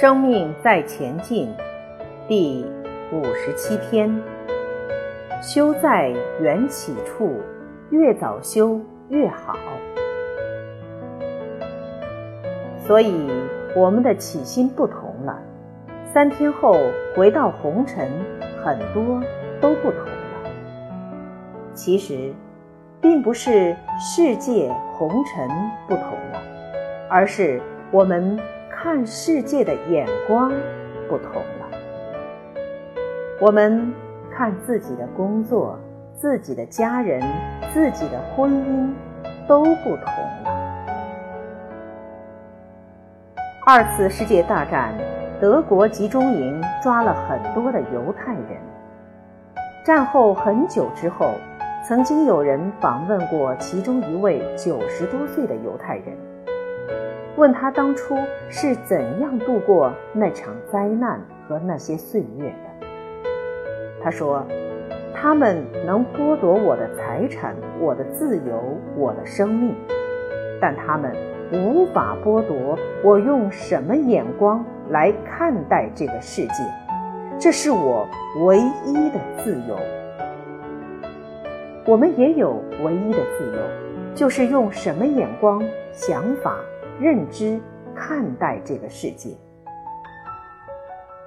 生命在前进，第五十七天。修在缘起处，越早修越好。所以我们的起心不同了，三天后回到红尘，很多都不同了。其实，并不是世界红尘不同了，而是我们。看世界的眼光不同了，我们看自己的工作、自己的家人、自己的婚姻都不同了。二次世界大战，德国集中营抓了很多的犹太人。战后很久之后，曾经有人访问过其中一位九十多岁的犹太人。问他当初是怎样度过那场灾难和那些岁月的？他说：“他们能剥夺我的财产、我的自由、我的生命，但他们无法剥夺我用什么眼光来看待这个世界。这是我唯一的自由。我们也有唯一的自由，就是用什么眼光、想法。”认知看待这个世界，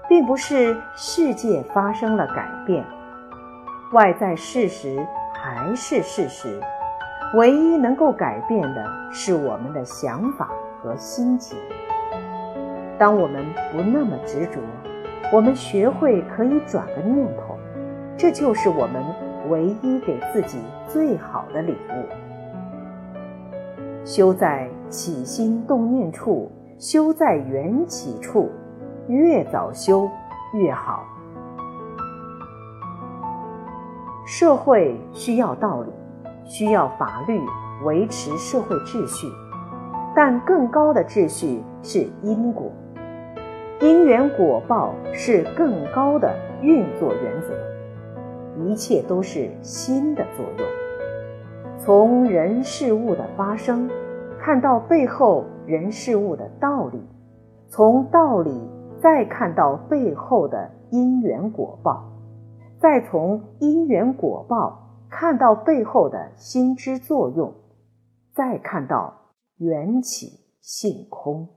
并不是世界发生了改变，外在事实还是事实，唯一能够改变的是我们的想法和心情。当我们不那么执着，我们学会可以转个念头，这就是我们唯一给自己最好的礼物。修在起心动念处，修在缘起处，越早修越好。社会需要道理，需要法律维持社会秩序，但更高的秩序是因果，因缘果报是更高的运作原则，一切都是心的作用。从人事物的发生，看到背后人事物的道理；从道理再看到背后的因缘果报；再从因缘果报看到背后的心之作用；再看到缘起性空。